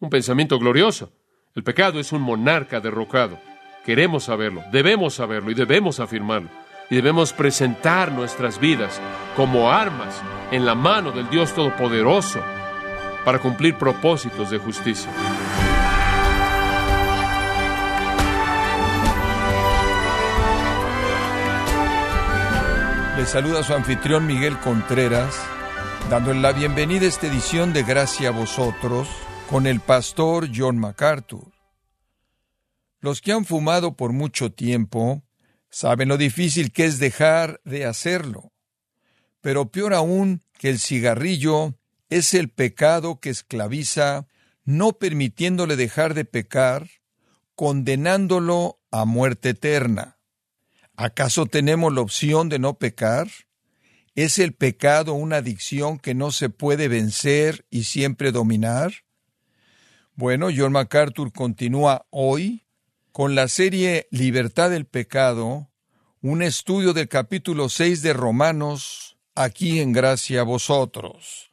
Un pensamiento glorioso. El pecado es un monarca derrocado. Queremos saberlo, debemos saberlo y debemos afirmarlo. Y debemos presentar nuestras vidas como armas en la mano del Dios Todopoderoso para cumplir propósitos de justicia. Le saluda su anfitrión Miguel Contreras, dándole la bienvenida a esta edición de Gracia a vosotros con el pastor John MacArthur. Los que han fumado por mucho tiempo saben lo difícil que es dejar de hacerlo. Pero peor aún que el cigarrillo es el pecado que esclaviza, no permitiéndole dejar de pecar, condenándolo a muerte eterna. ¿Acaso tenemos la opción de no pecar? ¿Es el pecado una adicción que no se puede vencer y siempre dominar? Bueno, John MacArthur continúa hoy con la serie Libertad del Pecado, un estudio del capítulo 6 de Romanos, aquí en gracia a vosotros.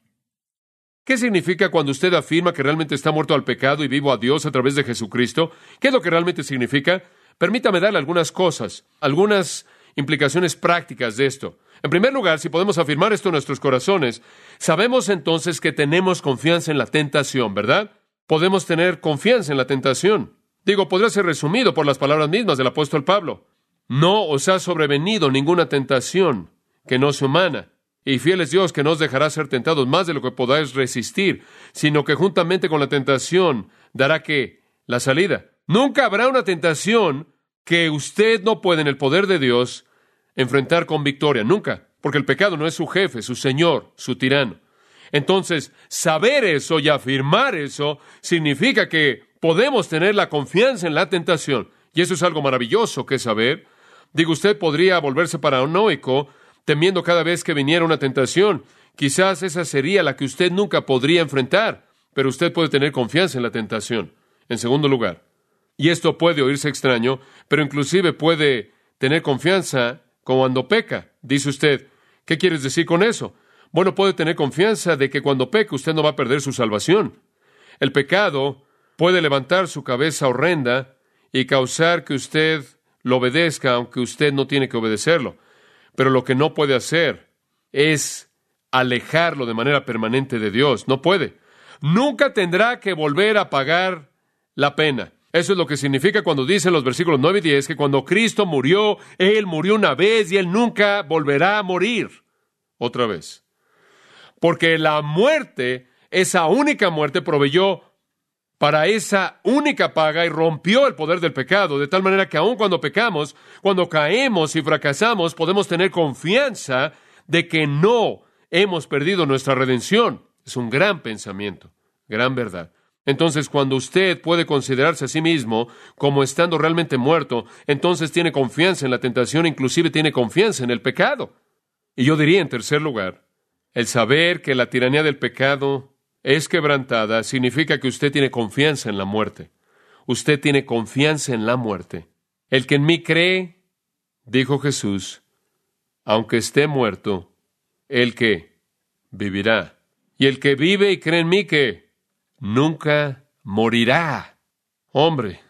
¿Qué significa cuando usted afirma que realmente está muerto al pecado y vivo a Dios a través de Jesucristo? ¿Qué es lo que realmente significa? Permítame darle algunas cosas, algunas implicaciones prácticas de esto. En primer lugar, si podemos afirmar esto en nuestros corazones, sabemos entonces que tenemos confianza en la tentación, ¿verdad? Podemos tener confianza en la tentación. Digo, podría ser resumido por las palabras mismas del apóstol Pablo. No os ha sobrevenido ninguna tentación que no sea humana. Y fiel es Dios que no os dejará ser tentados más de lo que podáis resistir, sino que juntamente con la tentación dará que la salida. Nunca habrá una tentación que usted no puede en el poder de Dios enfrentar con victoria, nunca, porque el pecado no es su jefe, su señor, su tirano. Entonces, saber eso y afirmar eso significa que podemos tener la confianza en la tentación. Y eso es algo maravilloso que saber. Digo, usted podría volverse paranoico temiendo cada vez que viniera una tentación. Quizás esa sería la que usted nunca podría enfrentar, pero usted puede tener confianza en la tentación. En segundo lugar, y esto puede oírse extraño, pero inclusive puede tener confianza cuando peca. Dice usted, ¿qué quieres decir con eso? Bueno, puede tener confianza de que cuando peca usted no va a perder su salvación. El pecado puede levantar su cabeza horrenda y causar que usted lo obedezca, aunque usted no tiene que obedecerlo. Pero lo que no puede hacer es alejarlo de manera permanente de Dios. No puede. Nunca tendrá que volver a pagar la pena. Eso es lo que significa cuando dicen los versículos 9 y 10 que cuando Cristo murió, Él murió una vez y Él nunca volverá a morir otra vez. Porque la muerte, esa única muerte, proveyó para esa única paga y rompió el poder del pecado, de tal manera que aun cuando pecamos, cuando caemos y fracasamos, podemos tener confianza de que no hemos perdido nuestra redención. Es un gran pensamiento, gran verdad. Entonces, cuando usted puede considerarse a sí mismo como estando realmente muerto, entonces tiene confianza en la tentación, inclusive tiene confianza en el pecado. Y yo diría, en tercer lugar, el saber que la tiranía del pecado es quebrantada significa que usted tiene confianza en la muerte. Usted tiene confianza en la muerte. El que en mí cree, dijo Jesús, aunque esté muerto, el que vivirá. Y el que vive y cree en mí que nunca morirá. Hombre,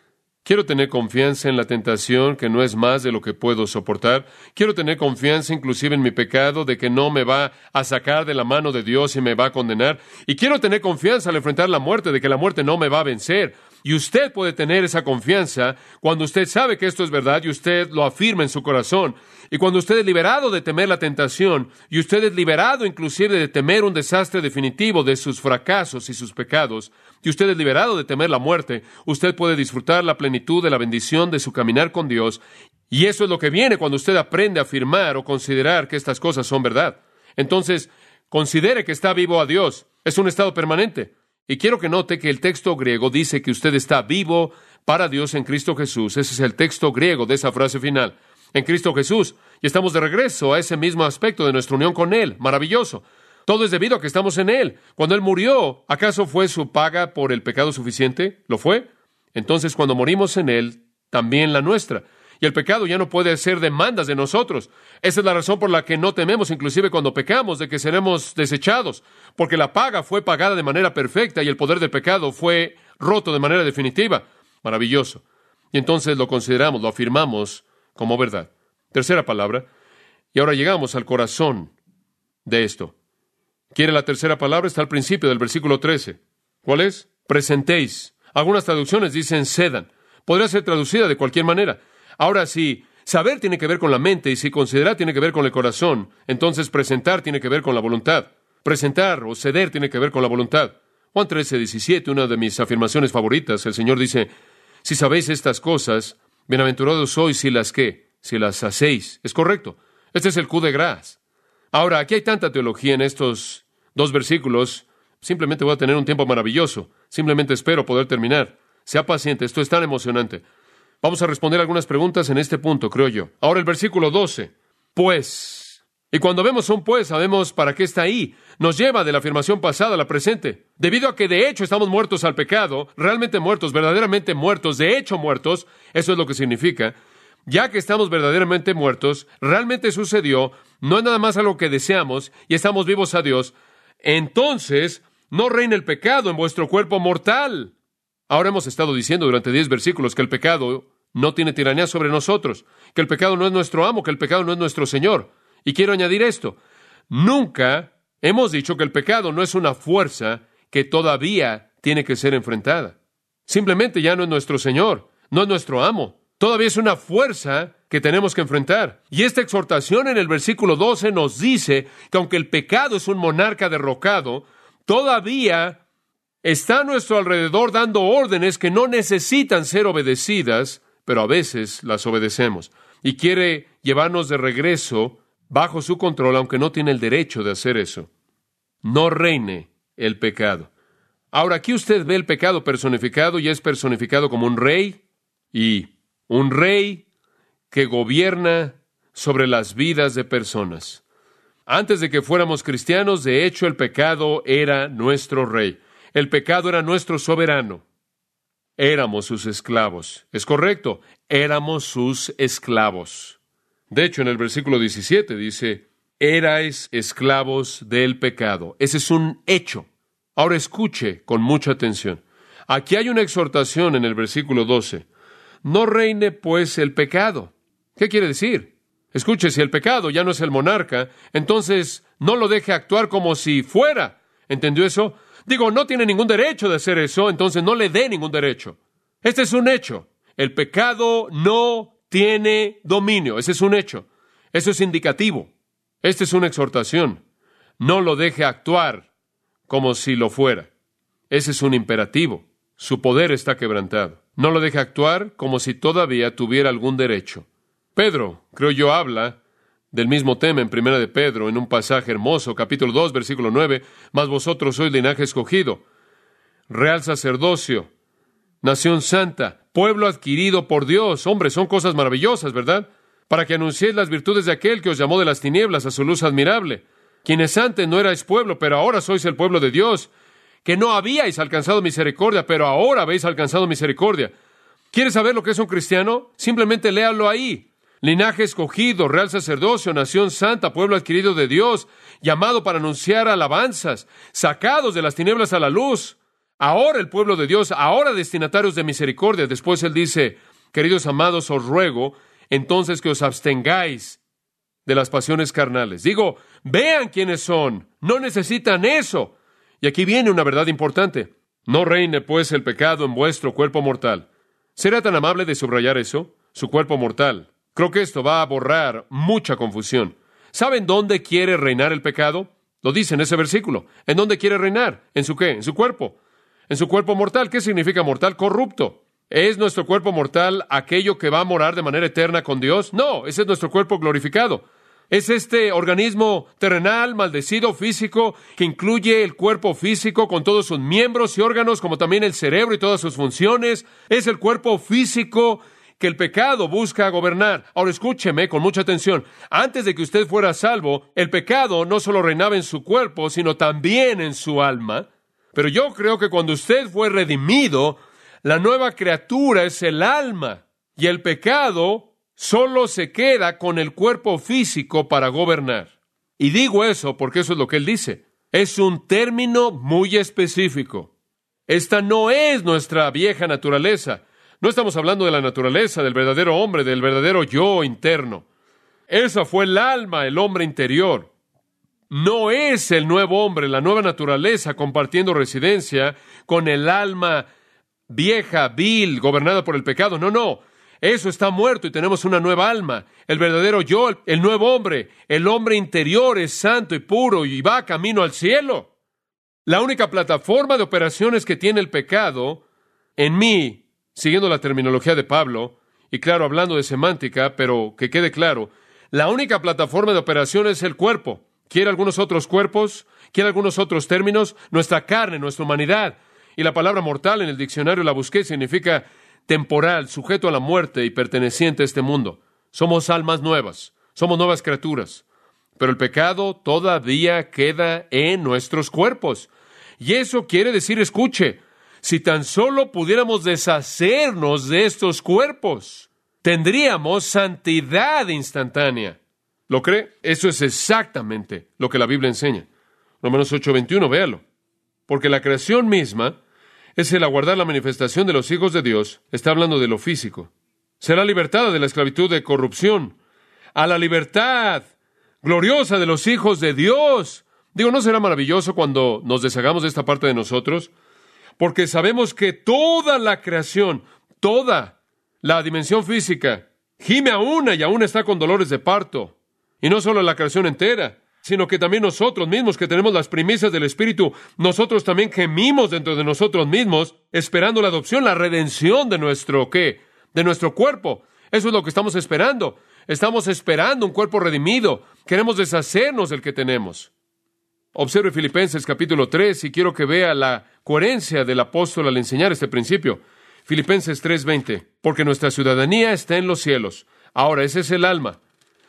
quiero tener confianza en la tentación que no es más de lo que puedo soportar. Quiero tener confianza inclusive en mi pecado de que no me va a sacar de la mano de Dios y me va a condenar. Y quiero tener confianza al enfrentar la muerte de que la muerte no me va a vencer. Y usted puede tener esa confianza cuando usted sabe que esto es verdad y usted lo afirma en su corazón. Y cuando usted es liberado de temer la tentación y usted es liberado inclusive de temer un desastre definitivo de sus fracasos y sus pecados, y usted es liberado de temer la muerte, usted puede disfrutar la plenitud de la bendición de su caminar con Dios. Y eso es lo que viene cuando usted aprende a afirmar o considerar que estas cosas son verdad. Entonces, considere que está vivo a Dios. Es un estado permanente. Y quiero que note que el texto griego dice que usted está vivo para Dios en Cristo Jesús. Ese es el texto griego de esa frase final. En Cristo Jesús. Y estamos de regreso a ese mismo aspecto de nuestra unión con Él. Maravilloso. Todo es debido a que estamos en Él. Cuando Él murió, ¿acaso fue su paga por el pecado suficiente? ¿Lo fue? Entonces, cuando morimos en Él, también la nuestra. Y el pecado ya no puede hacer demandas de nosotros. Esa es la razón por la que no tememos, inclusive cuando pecamos, de que seremos desechados, porque la paga fue pagada de manera perfecta y el poder del pecado fue roto de manera definitiva. Maravilloso. Y entonces lo consideramos, lo afirmamos como verdad. Tercera palabra. Y ahora llegamos al corazón de esto. ¿Quiere la tercera palabra? Está al principio del versículo 13. ¿Cuál es? Presentéis. Algunas traducciones dicen cedan. Podría ser traducida de cualquier manera. Ahora, si saber tiene que ver con la mente y si considerar tiene que ver con el corazón, entonces presentar tiene que ver con la voluntad. Presentar o ceder tiene que ver con la voluntad. Juan 13, 17, una de mis afirmaciones favoritas, el Señor dice, si sabéis estas cosas, bienaventurados sois si las que, si las hacéis. Es correcto. Este es el Q de Gras. Ahora, aquí hay tanta teología en estos dos versículos. Simplemente voy a tener un tiempo maravilloso. Simplemente espero poder terminar. Sea paciente, esto es tan emocionante. Vamos a responder algunas preguntas en este punto, creo yo. Ahora el versículo 12. Pues. Y cuando vemos un pues, sabemos para qué está ahí. Nos lleva de la afirmación pasada a la presente. Debido a que de hecho estamos muertos al pecado, realmente muertos, verdaderamente muertos, de hecho muertos, eso es lo que significa. Ya que estamos verdaderamente muertos, realmente sucedió, no es nada más algo que deseamos y estamos vivos a Dios, entonces no reina el pecado en vuestro cuerpo mortal. Ahora hemos estado diciendo durante diez versículos que el pecado no tiene tiranía sobre nosotros, que el pecado no es nuestro amo, que el pecado no es nuestro Señor. Y quiero añadir esto. Nunca hemos dicho que el pecado no es una fuerza que todavía tiene que ser enfrentada. Simplemente ya no es nuestro Señor, no es nuestro amo. Todavía es una fuerza que tenemos que enfrentar. Y esta exhortación en el versículo 12 nos dice que aunque el pecado es un monarca derrocado, todavía está a nuestro alrededor dando órdenes que no necesitan ser obedecidas, pero a veces las obedecemos. Y quiere llevarnos de regreso bajo su control, aunque no tiene el derecho de hacer eso. No reine el pecado. Ahora aquí usted ve el pecado personificado y es personificado como un rey y un rey que gobierna sobre las vidas de personas. Antes de que fuéramos cristianos, de hecho, el pecado era nuestro rey. El pecado era nuestro soberano. Éramos sus esclavos. Es correcto, éramos sus esclavos. De hecho, en el versículo 17 dice, erais esclavos del pecado. Ese es un hecho. Ahora escuche con mucha atención. Aquí hay una exhortación en el versículo 12. No reine pues el pecado. ¿Qué quiere decir? Escuche, si el pecado ya no es el monarca, entonces no lo deje actuar como si fuera. ¿Entendió eso? Digo, no tiene ningún derecho de hacer eso, entonces no le dé ningún derecho. Este es un hecho. El pecado no tiene dominio. Ese es un hecho. Eso es indicativo. Esta es una exhortación. No lo deje actuar como si lo fuera. Ese es un imperativo. Su poder está quebrantado. No lo deje actuar como si todavía tuviera algún derecho. Pedro, creo yo, habla del mismo tema en Primera de Pedro, en un pasaje hermoso, capítulo 2, versículo 9, mas vosotros sois linaje escogido, real sacerdocio, nación santa, pueblo adquirido por Dios. Hombre, son cosas maravillosas, ¿verdad? Para que anunciéis las virtudes de aquel que os llamó de las tinieblas a su luz admirable, quienes antes no erais pueblo, pero ahora sois el pueblo de Dios, que no habíais alcanzado misericordia, pero ahora habéis alcanzado misericordia. ¿Quieres saber lo que es un cristiano? Simplemente léalo ahí linaje escogido, real sacerdocio, nación santa, pueblo adquirido de Dios, llamado para anunciar alabanzas, sacados de las tinieblas a la luz. Ahora el pueblo de Dios, ahora destinatarios de misericordia. Después él dice, queridos amados, os ruego entonces que os abstengáis de las pasiones carnales. Digo, vean quiénes son, no necesitan eso. Y aquí viene una verdad importante. No reine pues el pecado en vuestro cuerpo mortal. ¿Será tan amable de subrayar eso? Su cuerpo mortal. Creo que esto va a borrar mucha confusión. ¿Saben dónde quiere reinar el pecado? Lo dice en ese versículo. ¿En dónde quiere reinar? ¿En su qué? En su cuerpo. En su cuerpo mortal. ¿Qué significa mortal? Corrupto. ¿Es nuestro cuerpo mortal aquello que va a morar de manera eterna con Dios? No, ese es nuestro cuerpo glorificado. Es este organismo terrenal, maldecido, físico, que incluye el cuerpo físico con todos sus miembros y órganos, como también el cerebro y todas sus funciones. Es el cuerpo físico que el pecado busca gobernar. Ahora escúcheme con mucha atención. Antes de que usted fuera salvo, el pecado no solo reinaba en su cuerpo, sino también en su alma. Pero yo creo que cuando usted fue redimido, la nueva criatura es el alma. Y el pecado solo se queda con el cuerpo físico para gobernar. Y digo eso porque eso es lo que él dice. Es un término muy específico. Esta no es nuestra vieja naturaleza. No estamos hablando de la naturaleza, del verdadero hombre, del verdadero yo interno. Esa fue el alma, el hombre interior. No es el nuevo hombre, la nueva naturaleza compartiendo residencia con el alma vieja, vil, gobernada por el pecado. No, no. Eso está muerto y tenemos una nueva alma. El verdadero yo, el, nuevo hombre, el hombre interior es santo y puro y va camino al cielo. La única plataforma de operaciones que tiene el pecado en mí, siguiendo la terminología de Pablo, y claro, hablando de semántica, pero que quede claro, la única plataforma de operación es el cuerpo. ¿Quiere algunos otros cuerpos? ¿Quiere algunos otros términos? Nuestra carne, nuestra humanidad. Y la palabra mortal en el diccionario la busqué significa temporal, sujeto a la muerte y perteneciente a este mundo. Somos almas nuevas, somos nuevas criaturas. Pero el pecado todavía queda en nuestros cuerpos. Y eso quiere decir, escuche, si tan solo pudiéramos deshacernos de estos cuerpos, tendríamos santidad instantánea. ¿Lo cree? Eso es exactamente lo que la Biblia enseña. Romanos 8:21, véalo. Porque la creación misma es el aguardar la manifestación de los hijos de Dios, está hablando de lo físico. Será libertada de la esclavitud de corrupción a la libertad gloriosa de los hijos de Dios. Digo, ¿no será maravilloso cuando nos deshagamos de esta parte de nosotros? Porque sabemos que toda la creación, toda la dimensión física, gime a una y aún está con dolores de parto. Y no solo la creación entera, sino que también nosotros mismos que tenemos las primicias del Espíritu, nosotros también gemimos dentro de nosotros mismos, esperando la adopción, la redención de nuestro qué, de nuestro cuerpo. Eso es lo que estamos esperando. Estamos esperando un cuerpo redimido. Queremos deshacernos del que tenemos. Observe Filipenses capítulo 3 y quiero que vea la coherencia del apóstol al enseñar este principio. Filipenses 3:20, porque nuestra ciudadanía está en los cielos. Ahora, ese es el alma.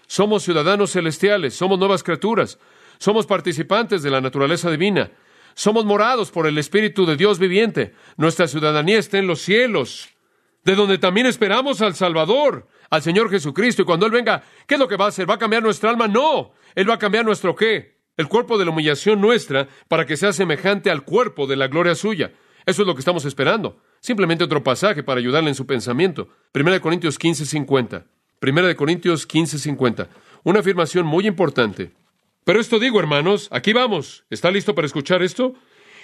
Somos ciudadanos celestiales, somos nuevas criaturas, somos participantes de la naturaleza divina, somos morados por el Espíritu de Dios viviente. Nuestra ciudadanía está en los cielos, de donde también esperamos al Salvador, al Señor Jesucristo. Y cuando Él venga, ¿qué es lo que va a hacer? ¿Va a cambiar nuestra alma? No, Él va a cambiar nuestro qué? El cuerpo de la humillación nuestra para que sea semejante al cuerpo de la gloria suya. Eso es lo que estamos esperando. Simplemente otro pasaje para ayudarle en su pensamiento. 1 Corintios 15, 50. Primera de Corintios 15:50. Una afirmación muy importante. Pero esto digo, hermanos, aquí vamos. ¿Está listo para escuchar esto?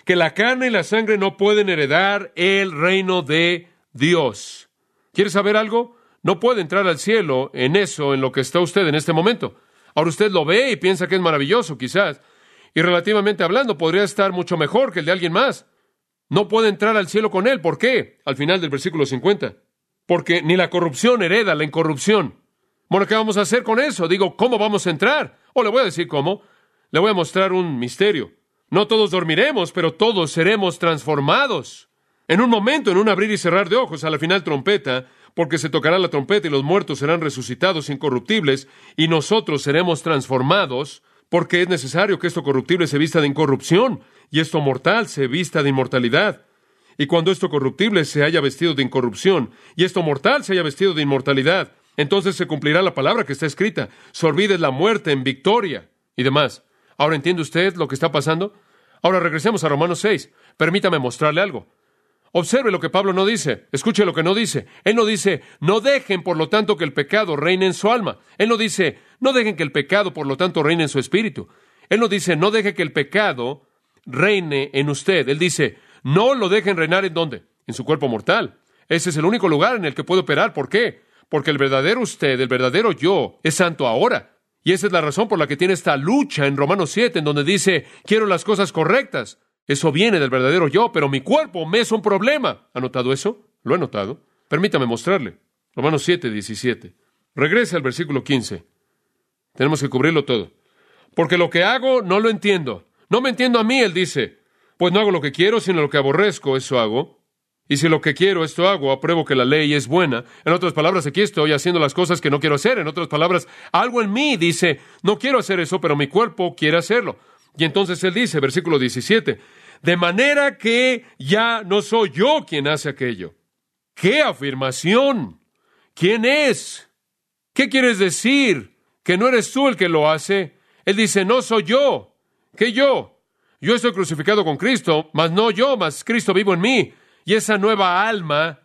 Que la carne y la sangre no pueden heredar el reino de Dios. ¿Quiere saber algo? No puede entrar al cielo en eso, en lo que está usted en este momento. Ahora usted lo ve y piensa que es maravilloso, quizás. Y relativamente hablando, podría estar mucho mejor que el de alguien más. No puede entrar al cielo con él. ¿Por qué? Al final del versículo 50 porque ni la corrupción hereda la incorrupción. Bueno, ¿qué vamos a hacer con eso? Digo, ¿cómo vamos a entrar? O le voy a decir cómo. Le voy a mostrar un misterio. No todos dormiremos, pero todos seremos transformados. En un momento, en un abrir y cerrar de ojos, a la final trompeta, porque se tocará la trompeta y los muertos serán resucitados incorruptibles, y nosotros seremos transformados, porque es necesario que esto corruptible se vista de incorrupción, y esto mortal se vista de inmortalidad. Y cuando esto corruptible se haya vestido de incorrupción, y esto mortal se haya vestido de inmortalidad, entonces se cumplirá la palabra que está escrita, se olvide la muerte en victoria y demás. Ahora entiende usted lo que está pasando. Ahora regresemos a Romanos 6. Permítame mostrarle algo. Observe lo que Pablo no dice. Escuche lo que no dice. Él no dice, no dejen por lo tanto que el pecado reine en su alma. Él no dice, no dejen que el pecado por lo tanto reine en su espíritu. Él no dice, no deje que el pecado reine en usted. Él dice, no lo dejen reinar en dónde? En su cuerpo mortal. Ese es el único lugar en el que puede operar. ¿Por qué? Porque el verdadero usted, el verdadero yo, es santo ahora. Y esa es la razón por la que tiene esta lucha en Romanos 7, en donde dice, quiero las cosas correctas. Eso viene del verdadero yo, pero mi cuerpo me es un problema. ¿Ha notado eso? Lo he notado. Permítame mostrarle. Romanos 7, 17. Regrese al versículo 15. Tenemos que cubrirlo todo. Porque lo que hago no lo entiendo. No me entiendo a mí, él dice. Pues no hago lo que quiero, sino lo que aborrezco, eso hago. Y si lo que quiero, esto hago, apruebo que la ley es buena. En otras palabras, aquí estoy haciendo las cosas que no quiero hacer. En otras palabras, algo en mí dice, no quiero hacer eso, pero mi cuerpo quiere hacerlo. Y entonces él dice, versículo 17, de manera que ya no soy yo quien hace aquello. ¡Qué afirmación! ¿Quién es? ¿Qué quieres decir? ¿Que no eres tú el que lo hace? Él dice, no soy yo. ¿Qué yo? Yo estoy crucificado con Cristo, mas no yo, mas Cristo vivo en mí. Y esa nueva alma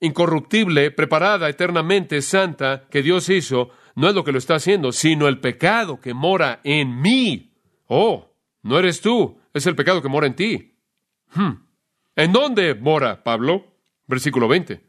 incorruptible, preparada eternamente, santa, que Dios hizo, no es lo que lo está haciendo, sino el pecado que mora en mí. Oh, no eres tú, es el pecado que mora en ti. Hmm. ¿En dónde mora Pablo? Versículo 20.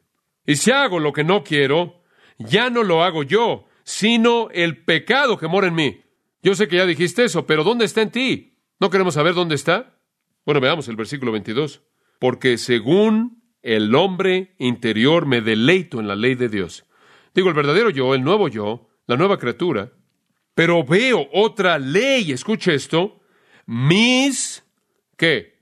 Y si hago lo que no quiero, ya no lo hago yo, sino el pecado que mora en mí. Yo sé que ya dijiste eso, pero ¿dónde está en ti? ¿No queremos saber dónde está? Bueno, veamos el versículo 22. Porque según el hombre interior me deleito en la ley de Dios. Digo, el verdadero yo, el nuevo yo, la nueva criatura. Pero veo otra ley, escuche esto, mis, ¿qué?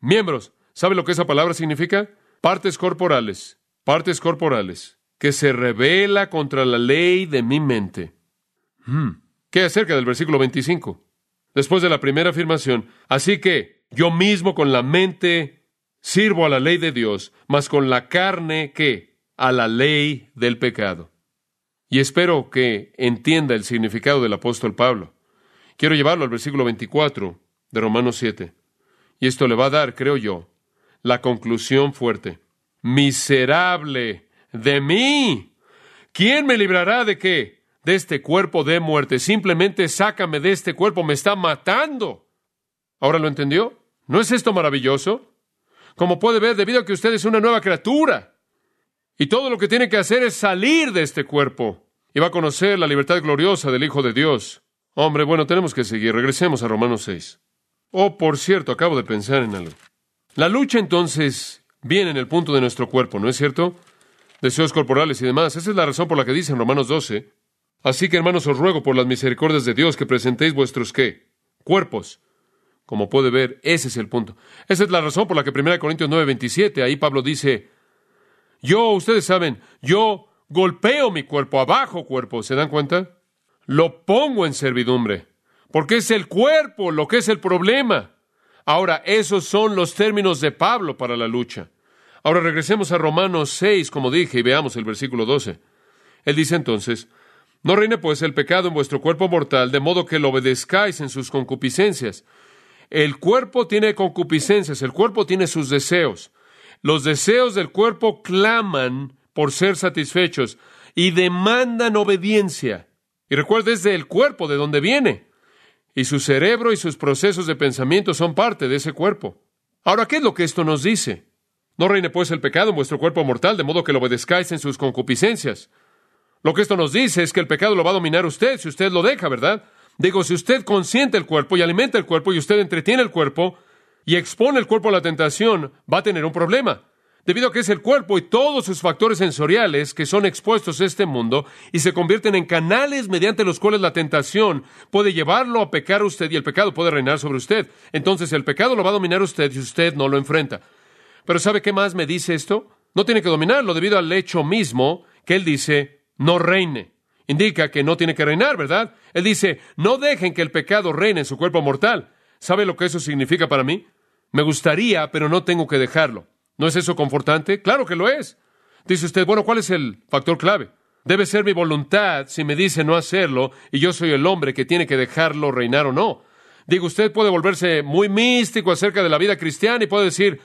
Miembros. ¿Sabe lo que esa palabra significa? Partes corporales, partes corporales, que se revela contra la ley de mi mente. Hmm. ¿Qué acerca del versículo 25? Después de la primera afirmación, así que yo mismo con la mente sirvo a la ley de Dios, mas con la carne ¿qué? A la ley del pecado. Y espero que entienda el significado del apóstol Pablo. Quiero llevarlo al versículo 24 de Romanos 7. Y esto le va a dar, creo yo, la conclusión fuerte. Miserable de mí. ¿Quién me librará de qué? de este cuerpo de muerte. Simplemente sácame de este cuerpo, me está matando. ¿Ahora lo entendió? ¿No es esto maravilloso? Como puede ver, debido a que usted es una nueva criatura. Y todo lo que tiene que hacer es salir de este cuerpo. Y va a conocer la libertad gloriosa del Hijo de Dios. Hombre, bueno, tenemos que seguir. Regresemos a Romanos 6. Oh, por cierto, acabo de pensar en algo. La lucha entonces viene en el punto de nuestro cuerpo, ¿no es cierto? Deseos corporales y demás. Esa es la razón por la que dice en Romanos 12, Así que, hermanos, os ruego por las misericordias de Dios que presentéis vuestros qué? Cuerpos. Como puede ver, ese es el punto. Esa es la razón por la que 1 Corintios 9, 27, ahí Pablo dice, yo, ustedes saben, yo golpeo mi cuerpo, abajo cuerpo, ¿se dan cuenta? Lo pongo en servidumbre, porque es el cuerpo lo que es el problema. Ahora, esos son los términos de Pablo para la lucha. Ahora regresemos a Romanos 6, como dije, y veamos el versículo 12. Él dice entonces, no reine pues el pecado en vuestro cuerpo mortal, de modo que lo obedezcáis en sus concupiscencias. El cuerpo tiene concupiscencias, el cuerpo tiene sus deseos. Los deseos del cuerpo claman por ser satisfechos y demandan obediencia. Y recuerde, es del cuerpo de donde viene. Y su cerebro y sus procesos de pensamiento son parte de ese cuerpo. Ahora, ¿qué es lo que esto nos dice? No reine pues el pecado en vuestro cuerpo mortal, de modo que lo obedezcáis en sus concupiscencias. Lo que esto nos dice es que el pecado lo va a dominar usted si usted lo deja, ¿verdad? Digo, si usted consiente el cuerpo y alimenta el cuerpo y usted entretiene el cuerpo y expone el cuerpo a la tentación, va a tener un problema. Debido a que es el cuerpo y todos sus factores sensoriales que son expuestos a este mundo y se convierten en canales mediante los cuales la tentación puede llevarlo a pecar a usted y el pecado puede reinar sobre usted. Entonces el pecado lo va a dominar usted y usted no lo enfrenta. Pero ¿sabe qué más me dice esto? No tiene que dominarlo debido al hecho mismo que él dice, no reine. Indica que no tiene que reinar, ¿verdad? Él dice, no dejen que el pecado reine en su cuerpo mortal. ¿Sabe lo que eso significa para mí? Me gustaría, pero no tengo que dejarlo. ¿No es eso confortante? Claro que lo es. Dice usted, bueno, ¿cuál es el factor clave? Debe ser mi voluntad si me dice no hacerlo y yo soy el hombre que tiene que dejarlo reinar o no. Digo, usted puede volverse muy místico acerca de la vida cristiana y puede decir,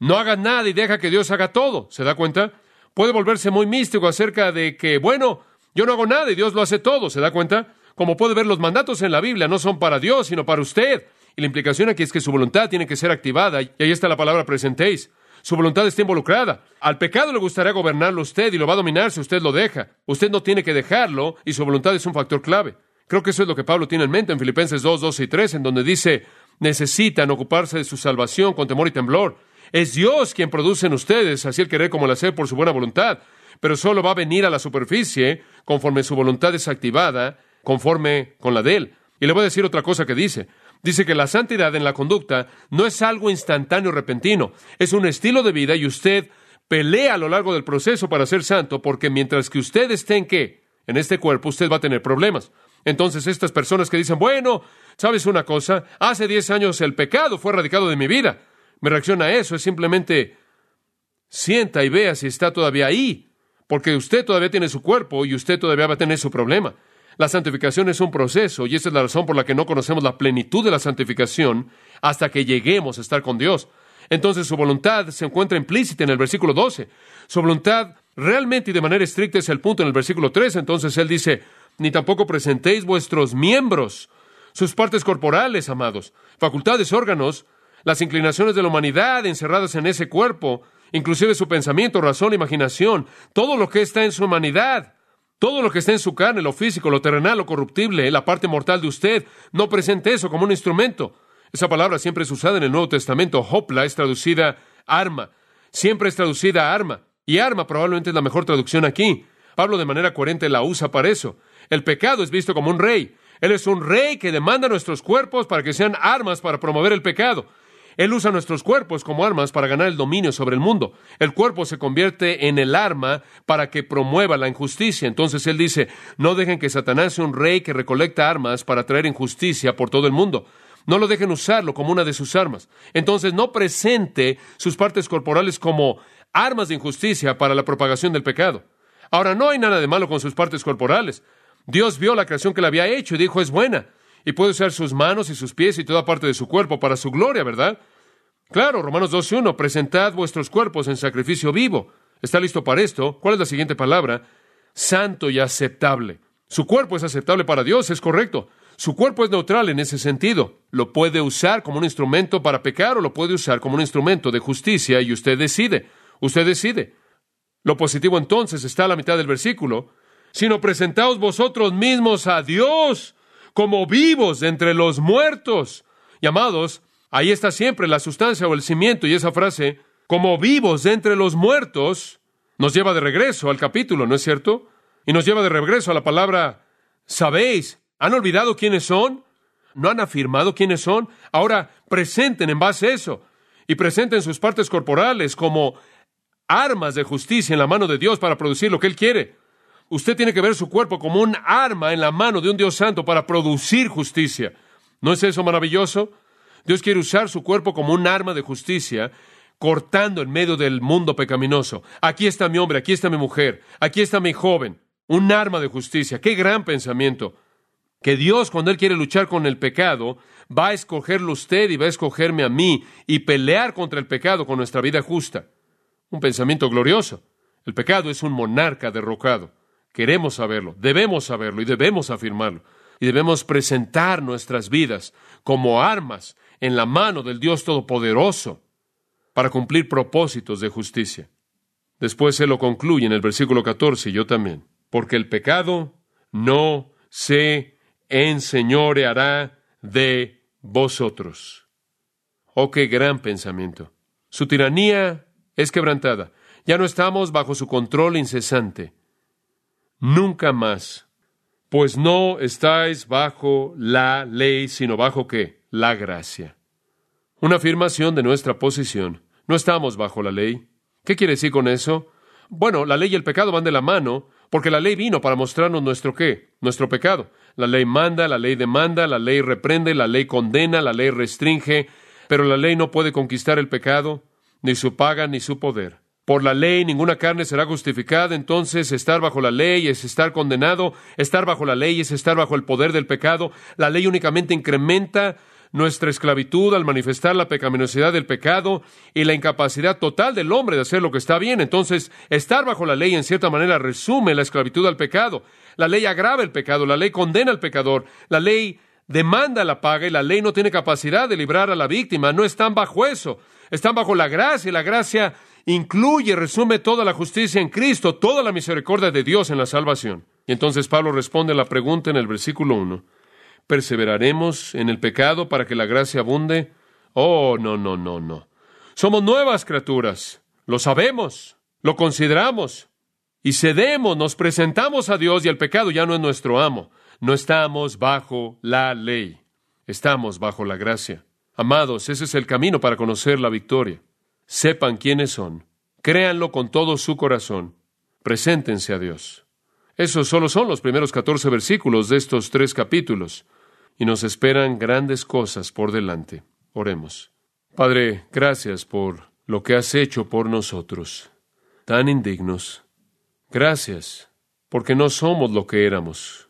no haga nada y deja que Dios haga todo. ¿Se da cuenta? puede volverse muy místico acerca de que, bueno, yo no hago nada y Dios lo hace todo, ¿se da cuenta? Como puede ver, los mandatos en la Biblia no son para Dios, sino para usted. Y la implicación aquí es que su voluntad tiene que ser activada, y ahí está la palabra presentéis. Su voluntad está involucrada. Al pecado le gustaría gobernarlo usted y lo va a dominar si usted lo deja. Usted no tiene que dejarlo y su voluntad es un factor clave. Creo que eso es lo que Pablo tiene en mente en Filipenses 2, 2 y 3, en donde dice, necesitan ocuparse de su salvación con temor y temblor. Es Dios quien produce en ustedes, así el querer como el hacer por su buena voluntad, pero solo va a venir a la superficie conforme su voluntad es activada, conforme con la de Él. Y le voy a decir otra cosa que dice. Dice que la santidad en la conducta no es algo instantáneo repentino, es un estilo de vida y usted pelea a lo largo del proceso para ser santo, porque mientras que usted esté en qué? En este cuerpo, usted va a tener problemas. Entonces, estas personas que dicen, bueno, ¿sabes una cosa? Hace diez años el pecado fue erradicado de mi vida. Mi reacción a eso es simplemente sienta y vea si está todavía ahí. porque usted todavía tiene su cuerpo y usted todavía va a tener su problema. La santificación es un proceso y esa es la razón por la que no conocemos la plenitud de la santificación hasta que lleguemos a estar con Dios. Entonces su voluntad se encuentra implícita en el versículo 12. Su voluntad realmente y de manera estricta es el punto en el versículo 3. Entonces él dice, ni tampoco presentéis vuestros miembros, sus partes corporales, amados, facultades, órganos, las inclinaciones de la humanidad encerradas en ese cuerpo, inclusive su pensamiento, razón, imaginación, todo lo que está en su humanidad, todo lo que está en su carne, lo físico, lo terrenal, lo corruptible, la parte mortal de usted, no presente eso como un instrumento. Esa palabra siempre es usada en el Nuevo Testamento. Hopla es traducida arma. Siempre es traducida arma. Y arma probablemente es la mejor traducción aquí. Pablo de manera coherente la usa para eso. El pecado es visto como un rey. Él es un rey que demanda nuestros cuerpos para que sean armas para promover el pecado. Él usa nuestros cuerpos como armas para ganar el dominio sobre el mundo. El cuerpo se convierte en el arma para que promueva la injusticia. Entonces él dice, no dejen que Satanás sea un rey que recolecta armas para traer injusticia por todo el mundo. No lo dejen usarlo como una de sus armas. Entonces no presente sus partes corporales como armas de injusticia para la propagación del pecado. Ahora, no hay nada de malo con sus partes corporales. Dios vio la creación que le había hecho y dijo es buena y puede usar sus manos y sus pies y toda parte de su cuerpo para su gloria, ¿verdad? Claro, Romanos 12.1, presentad vuestros cuerpos en sacrificio vivo. ¿Está listo para esto? ¿Cuál es la siguiente palabra? Santo y aceptable. Su cuerpo es aceptable para Dios, es correcto. Su cuerpo es neutral en ese sentido. Lo puede usar como un instrumento para pecar o lo puede usar como un instrumento de justicia y usted decide. Usted decide. Lo positivo entonces está a la mitad del versículo. Sino presentaos vosotros mismos a Dios como vivos entre los muertos. Llamados, ahí está siempre la sustancia o el cimiento y esa frase, como vivos entre los muertos, nos lleva de regreso al capítulo, ¿no es cierto? Y nos lleva de regreso a la palabra, ¿sabéis? ¿Han olvidado quiénes son? ¿No han afirmado quiénes son? Ahora presenten en base a eso y presenten sus partes corporales como armas de justicia en la mano de Dios para producir lo que Él quiere. Usted tiene que ver su cuerpo como un arma en la mano de un Dios santo para producir justicia. ¿No es eso maravilloso? Dios quiere usar su cuerpo como un arma de justicia, cortando en medio del mundo pecaminoso. Aquí está mi hombre, aquí está mi mujer, aquí está mi joven. Un arma de justicia. Qué gran pensamiento. Que Dios, cuando Él quiere luchar con el pecado, va a escogerlo usted y va a escogerme a mí y pelear contra el pecado con nuestra vida justa. Un pensamiento glorioso. El pecado es un monarca derrocado. Queremos saberlo, debemos saberlo y debemos afirmarlo. Y debemos presentar nuestras vidas como armas en la mano del Dios Todopoderoso para cumplir propósitos de justicia. Después se lo concluye en el versículo 14, y yo también. Porque el pecado no se enseñoreará de vosotros. Oh, qué gran pensamiento. Su tiranía es quebrantada. Ya no estamos bajo su control incesante nunca más, pues no estáis bajo la ley, sino bajo qué? La gracia. Una afirmación de nuestra posición. No estamos bajo la ley. ¿Qué quiere decir con eso? Bueno, la ley y el pecado van de la mano, porque la ley vino para mostrarnos nuestro qué, nuestro pecado. La ley manda, la ley demanda, la ley reprende, la ley condena, la ley restringe, pero la ley no puede conquistar el pecado, ni su paga, ni su poder. Por la ley ninguna carne será justificada, entonces estar bajo la ley es estar condenado, estar bajo la ley es estar bajo el poder del pecado. La ley únicamente incrementa nuestra esclavitud al manifestar la pecaminosidad del pecado y la incapacidad total del hombre de hacer lo que está bien. Entonces, estar bajo la ley en cierta manera resume la esclavitud al pecado. La ley agrava el pecado, la ley condena al pecador, la ley demanda la paga y la ley no tiene capacidad de librar a la víctima. No están bajo eso, están bajo la gracia y la gracia incluye, resume toda la justicia en Cristo, toda la misericordia de Dios en la salvación. Y entonces Pablo responde a la pregunta en el versículo 1. ¿Perseveraremos en el pecado para que la gracia abunde? Oh, no, no, no, no. Somos nuevas criaturas. Lo sabemos, lo consideramos y cedemos, nos presentamos a Dios y el pecado ya no es nuestro amo. No estamos bajo la ley, estamos bajo la gracia. Amados, ese es el camino para conocer la victoria sepan quiénes son, créanlo con todo su corazón, preséntense a Dios. Esos solo son los primeros catorce versículos de estos tres capítulos, y nos esperan grandes cosas por delante. Oremos. Padre, gracias por lo que has hecho por nosotros, tan indignos, Gracias, porque no somos lo que éramos.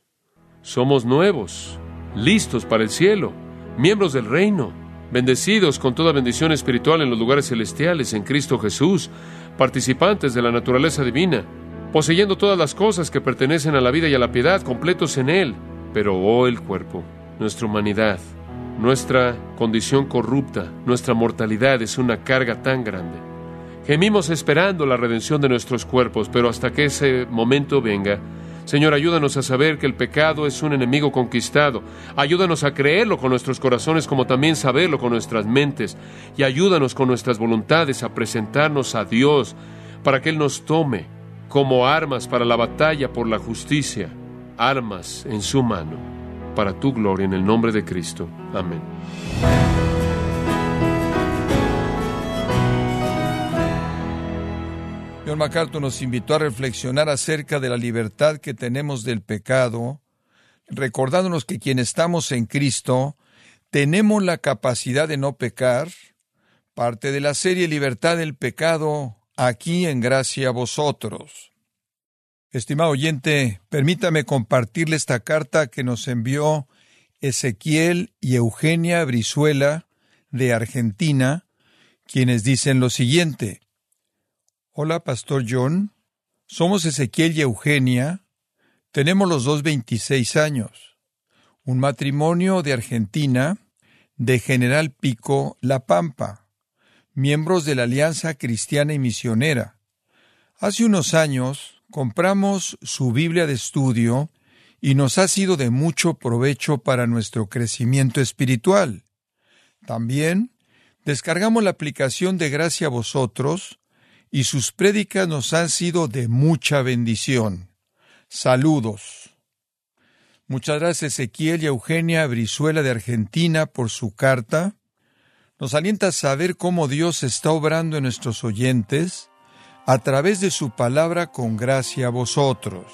Somos nuevos, listos para el cielo, miembros del reino, bendecidos con toda bendición espiritual en los lugares celestiales en Cristo Jesús, participantes de la naturaleza divina, poseyendo todas las cosas que pertenecen a la vida y a la piedad, completos en Él. Pero, oh, el cuerpo, nuestra humanidad, nuestra condición corrupta, nuestra mortalidad es una carga tan grande. Gemimos esperando la redención de nuestros cuerpos, pero hasta que ese momento venga, Señor, ayúdanos a saber que el pecado es un enemigo conquistado. Ayúdanos a creerlo con nuestros corazones como también saberlo con nuestras mentes. Y ayúdanos con nuestras voluntades a presentarnos a Dios para que Él nos tome como armas para la batalla por la justicia, armas en su mano, para tu gloria en el nombre de Cristo. Amén. John MacArthur nos invitó a reflexionar acerca de la libertad que tenemos del pecado, recordándonos que quien estamos en Cristo tenemos la capacidad de no pecar, parte de la serie Libertad del Pecado, aquí en gracia a vosotros. Estimado oyente, permítame compartirle esta carta que nos envió Ezequiel y Eugenia Brizuela de Argentina, quienes dicen lo siguiente. Hola, Pastor John. Somos Ezequiel y Eugenia. Tenemos los dos 26 años. Un matrimonio de Argentina, de General Pico, La Pampa, miembros de la Alianza Cristiana y Misionera. Hace unos años compramos su Biblia de estudio y nos ha sido de mucho provecho para nuestro crecimiento espiritual. También descargamos la aplicación de Gracia a vosotros, y sus prédicas nos han sido de mucha bendición. Saludos. Muchas gracias Ezequiel y Eugenia Brizuela de Argentina por su carta. Nos alienta saber cómo Dios está obrando en nuestros oyentes a través de su palabra con gracia a vosotros.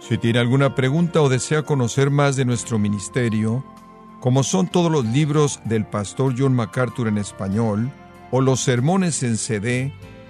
Si tiene alguna pregunta o desea conocer más de nuestro ministerio, como son todos los libros del pastor John MacArthur en español o los sermones en CD,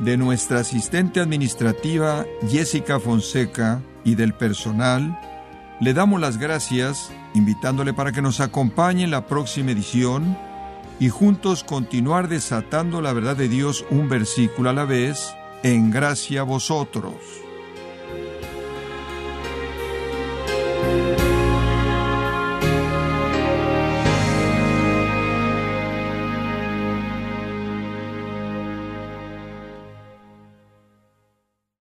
de nuestra asistente administrativa Jessica Fonseca y del personal, le damos las gracias invitándole para que nos acompañe en la próxima edición y juntos continuar desatando la verdad de Dios un versículo a la vez en gracia a vosotros.